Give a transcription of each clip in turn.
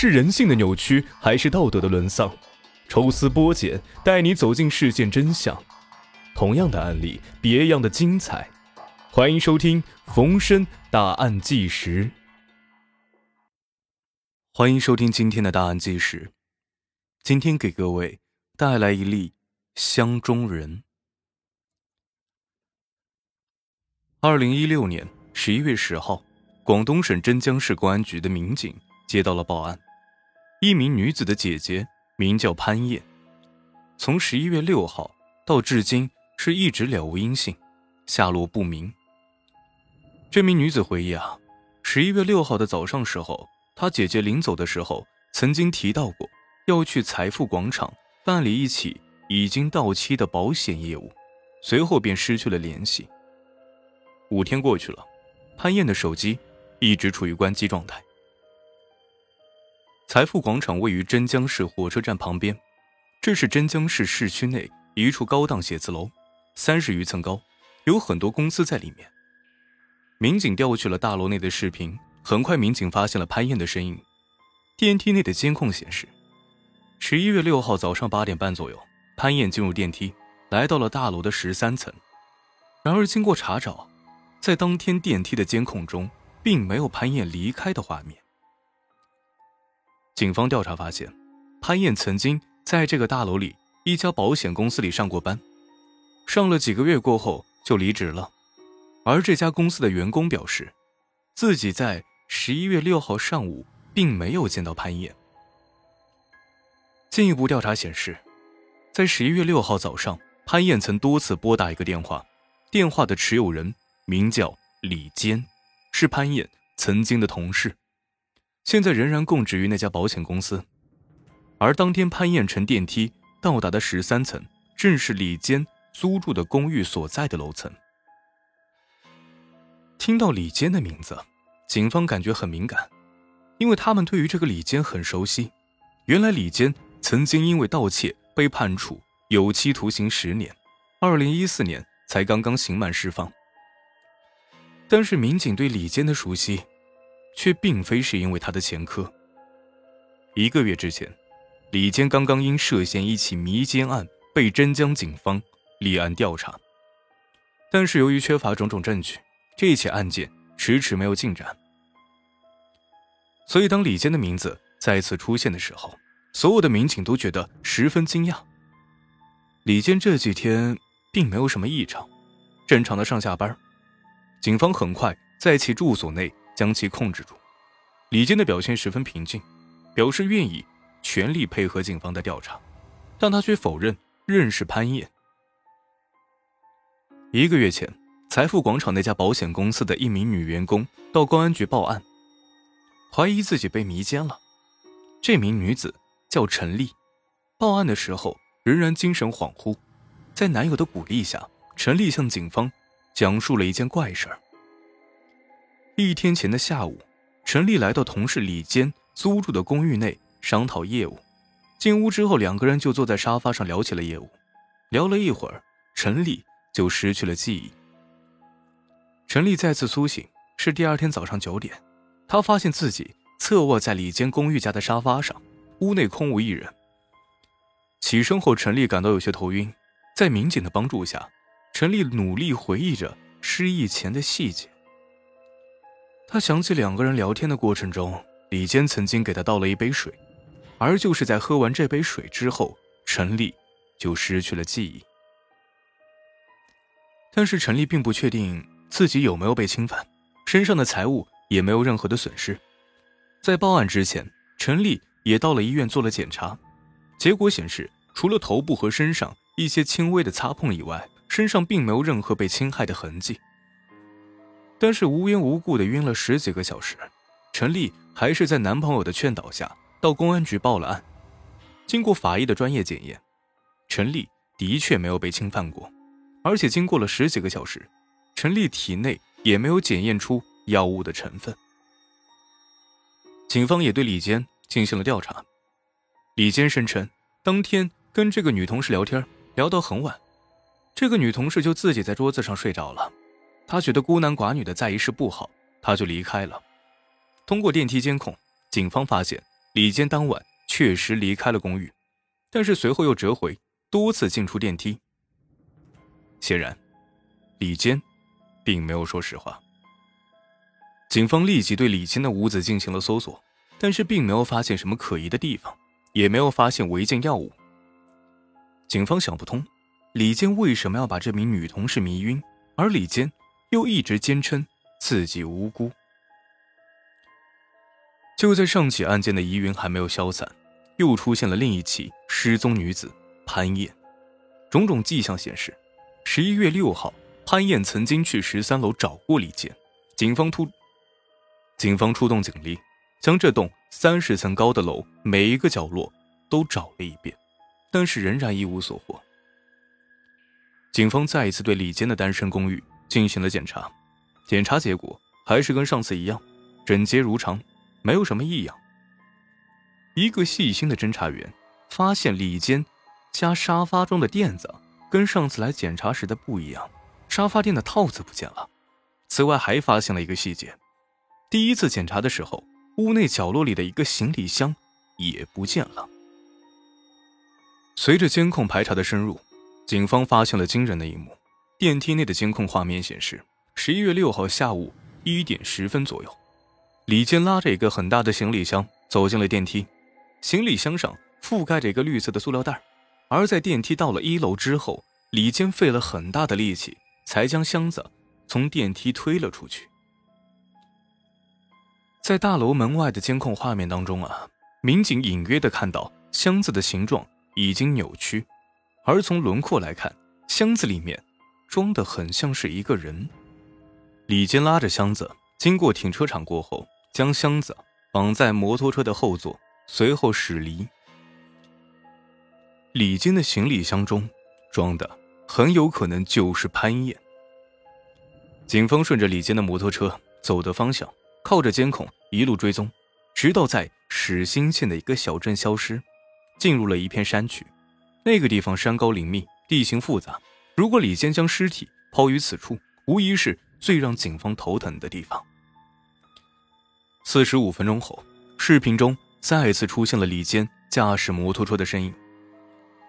是人性的扭曲，还是道德的沦丧？抽丝剥茧，带你走进事件真相。同样的案例，别样的精彩。欢迎收听《逢申大案纪实》。欢迎收听今天的大案纪实。今天给各位带来一例乡中人。二零一六年十一月十号，广东省湛江市公安局的民警接到了报案，一名女子的姐姐。名叫潘燕，从十一月六号到至今是一直了无音信，下落不明。这名女子回忆啊，十一月六号的早上时候，她姐姐临走的时候曾经提到过要去财富广场办理一起已经到期的保险业务，随后便失去了联系。五天过去了，潘燕的手机一直处于关机状态。财富广场位于镇江市火车站旁边，这是镇江市市区内一处高档写字楼，三十余层高，有很多公司在里面。民警调取了大楼内的视频，很快民警发现了潘燕的身影。电梯内的监控显示，十一月六号早上八点半左右，潘燕进入电梯，来到了大楼的十三层。然而经过查找，在当天电梯的监控中，并没有潘燕离开的画面。警方调查发现，潘燕曾经在这个大楼里一家保险公司里上过班，上了几个月过后就离职了。而这家公司的员工表示，自己在十一月六号上午并没有见到潘燕。进一步调查显示，在十一月六号早上，潘燕曾多次拨打一个电话，电话的持有人名叫李坚，是潘燕曾经的同事。现在仍然供职于那家保险公司，而当天潘燕乘电梯到达的十三层，正是李坚租住的公寓所在的楼层。听到李坚的名字，警方感觉很敏感，因为他们对于这个李坚很熟悉。原来李坚曾经因为盗窃被判处有期徒刑十年，二零一四年才刚刚刑满释放。但是民警对李坚的熟悉。却并非是因为他的前科。一个月之前，李坚刚刚因涉嫌一起迷奸案被镇江警方立案调查，但是由于缺乏种种证据，这起案件迟迟没有进展。所以，当李坚的名字再次出现的时候，所有的民警都觉得十分惊讶。李坚这几天并没有什么异常，正常的上下班。警方很快在其住所内。将其控制住，李坚的表现十分平静，表示愿意全力配合警方的调查，但他却否认认识潘燕。一个月前，财富广场那家保险公司的一名女员工到公安局报案，怀疑自己被迷奸了。这名女子叫陈丽，报案的时候仍然精神恍惚，在男友的鼓励下，陈丽向警方讲述了一件怪事儿。一天前的下午，陈丽来到同事李坚租住的公寓内商讨业务。进屋之后，两个人就坐在沙发上聊起了业务。聊了一会儿，陈丽就失去了记忆。陈丽再次苏醒是第二天早上九点，她发现自己侧卧在李坚公寓家的沙发上，屋内空无一人。起身后，陈丽感到有些头晕，在民警的帮助下，陈丽努力回忆着失忆前的细节。他想起两个人聊天的过程中，李坚曾经给他倒了一杯水，而就是在喝完这杯水之后，陈丽就失去了记忆。但是陈丽并不确定自己有没有被侵犯，身上的财物也没有任何的损失。在报案之前，陈丽也到了医院做了检查，结果显示，除了头部和身上一些轻微的擦碰以外，身上并没有任何被侵害的痕迹。但是无缘无故的晕了十几个小时，陈丽还是在男朋友的劝导下到公安局报了案。经过法医的专业检验，陈丽的确没有被侵犯过，而且经过了十几个小时，陈丽体内也没有检验出药物的成分。警方也对李坚进行了调查，李坚声称当天跟这个女同事聊天聊到很晚，这个女同事就自己在桌子上睡着了。他觉得孤男寡女的在一室不好，他就离开了。通过电梯监控，警方发现李坚当晚确实离开了公寓，但是随后又折回，多次进出电梯。显然，李坚并没有说实话。警方立即对李坚的屋子进行了搜索，但是并没有发现什么可疑的地方，也没有发现违禁药物。警方想不通，李坚为什么要把这名女同事迷晕，而李坚又一直坚称自己无辜。就在上起案件的疑云还没有消散，又出现了另一起失踪女子潘燕。种种迹象显示，十一月六号，潘燕曾经去十三楼找过李坚。警方突。警方出动警力，将这栋三十层高的楼每一个角落都找了一遍，但是仍然一无所获。警方再一次对李坚的单身公寓进行了检查，检查结果还是跟上次一样，整洁如常，没有什么异样。一个细心的侦查员发现里间加沙发中的垫子跟上次来检查时的不一样，沙发垫的套子不见了。此外，还发现了一个细节。第一次检查的时候，屋内角落里的一个行李箱也不见了。随着监控排查的深入，警方发现了惊人的一幕：电梯内的监控画面显示，十一月六号下午一点十分左右，李坚拉着一个很大的行李箱走进了电梯，行李箱上覆盖着一个绿色的塑料袋。而在电梯到了一楼之后，李坚费了很大的力气才将箱子从电梯推了出去。在大楼门外的监控画面当中啊，民警隐约的看到箱子的形状已经扭曲，而从轮廓来看，箱子里面装的很像是一个人。李坚拉着箱子经过停车场过后，将箱子绑在摩托车的后座，随后驶离。李金的行李箱中装的很有可能就是潘燕。警方顺着李坚的摩托车走的方向。靠着监控一路追踪，直到在始兴县的一个小镇消失，进入了一片山区。那个地方山高林密，地形复杂。如果李坚将尸体抛于此处，无疑是最让警方头疼的地方。四十五分钟后，视频中再次出现了李坚驾驶摩托车的身影。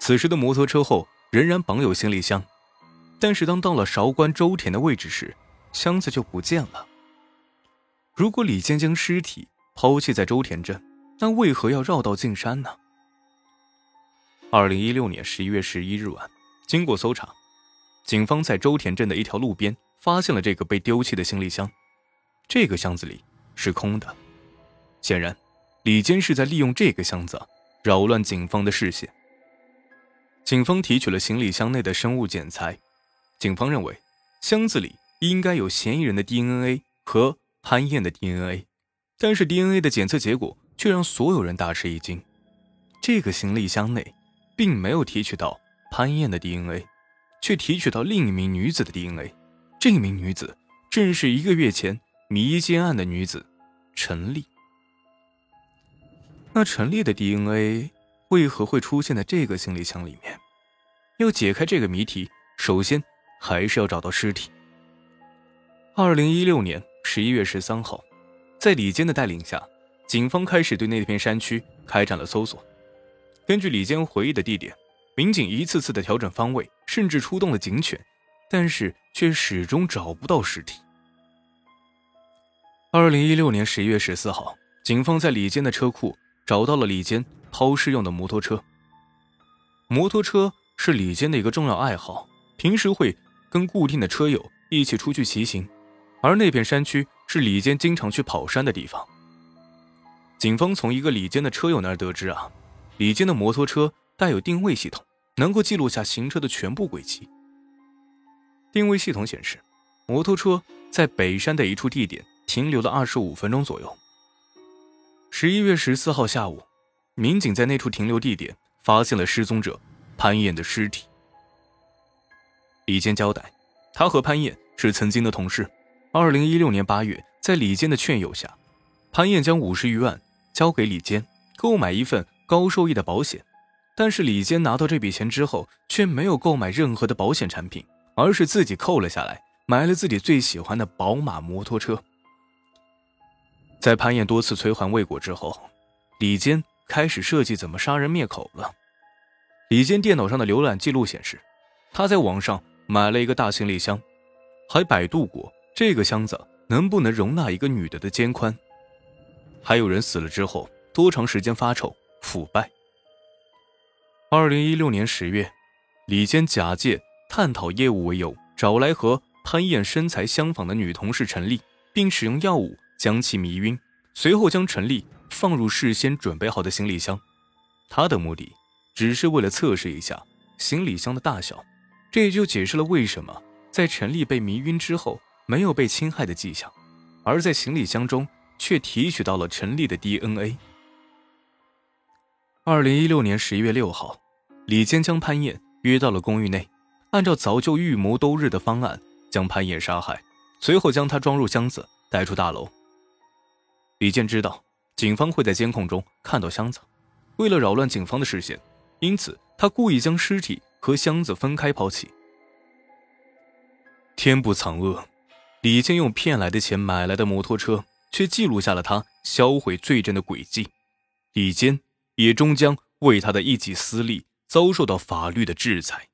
此时的摩托车后仍然绑有行李箱，但是当到了韶关周田的位置时，箱子就不见了。如果李坚将尸体抛弃在周田镇，那为何要绕道进山呢？二零一六年十一月十一日晚，经过搜查，警方在周田镇的一条路边发现了这个被丢弃的行李箱。这个箱子里是空的，显然，李坚是在利用这个箱子扰乱警方的视线。警方提取了行李箱内的生物检材，警方认为箱子里应该有嫌疑人的 DNA 和。潘燕的 DNA，但是 DNA 的检测结果却让所有人大吃一惊。这个行李箱内并没有提取到潘燕的 DNA，却提取到另一名女子的 DNA。这名女子正是一个月前迷奸案的女子陈丽。那陈丽的 DNA 为何会出现在这个行李箱里面？要解开这个谜题，首先还是要找到尸体。二零一六年。十一月十三号，在李坚的带领下，警方开始对那片山区开展了搜索。根据李坚回忆的地点，民警一次次的调整方位，甚至出动了警犬，但是却始终找不到尸体。二零一六年十一月十四号，警方在李坚的车库找到了李坚抛尸用的摩托车。摩托车是李坚的一个重要爱好，平时会跟固定的车友一起出去骑行。而那片山区是李坚经常去跑山的地方。警方从一个李坚的车友那儿得知啊，李坚的摩托车带有定位系统，能够记录下行车的全部轨迹。定位系统显示，摩托车在北山的一处地点停留了二十五分钟左右。十一月十四号下午，民警在那处停留地点发现了失踪者潘燕的尸体。李坚交代，他和潘燕是曾经的同事。二零一六年八月，在李坚的劝诱下，潘燕将五十余万交给李坚购买一份高收益的保险。但是李坚拿到这笔钱之后，却没有购买任何的保险产品，而是自己扣了下来，买了自己最喜欢的宝马摩托车。在潘燕多次催还未果之后，李坚开始设计怎么杀人灭口了。李坚电脑上的浏览记录显示，他在网上买了一个大行李箱，还百度过这个箱子能不能容纳一个女的的肩宽，还有人死了之后多长时间发臭腐败。二零一六年十月，李坚假借探讨业务为由，找来和潘燕身材相仿的女同事陈丽，并使用药物将其迷晕，随后将陈丽。放入事先准备好的行李箱，他的目的只是为了测试一下行李箱的大小，这也就解释了为什么在陈丽被迷晕之后没有被侵害的迹象，而在行李箱中却提取到了陈丽的 DNA。二零一六年十一月六号，李坚将潘燕约到了公寓内，按照早就预谋多日的方案将潘燕杀害，随后将她装入箱子带出大楼。李坚知道。警方会在监控中看到箱子，为了扰乱警方的视线，因此他故意将尸体和箱子分开抛弃。天不藏恶，李健用骗来的钱买来的摩托车，却记录下了他销毁罪证的轨迹。李坚也终将为他的一己私利遭受到法律的制裁。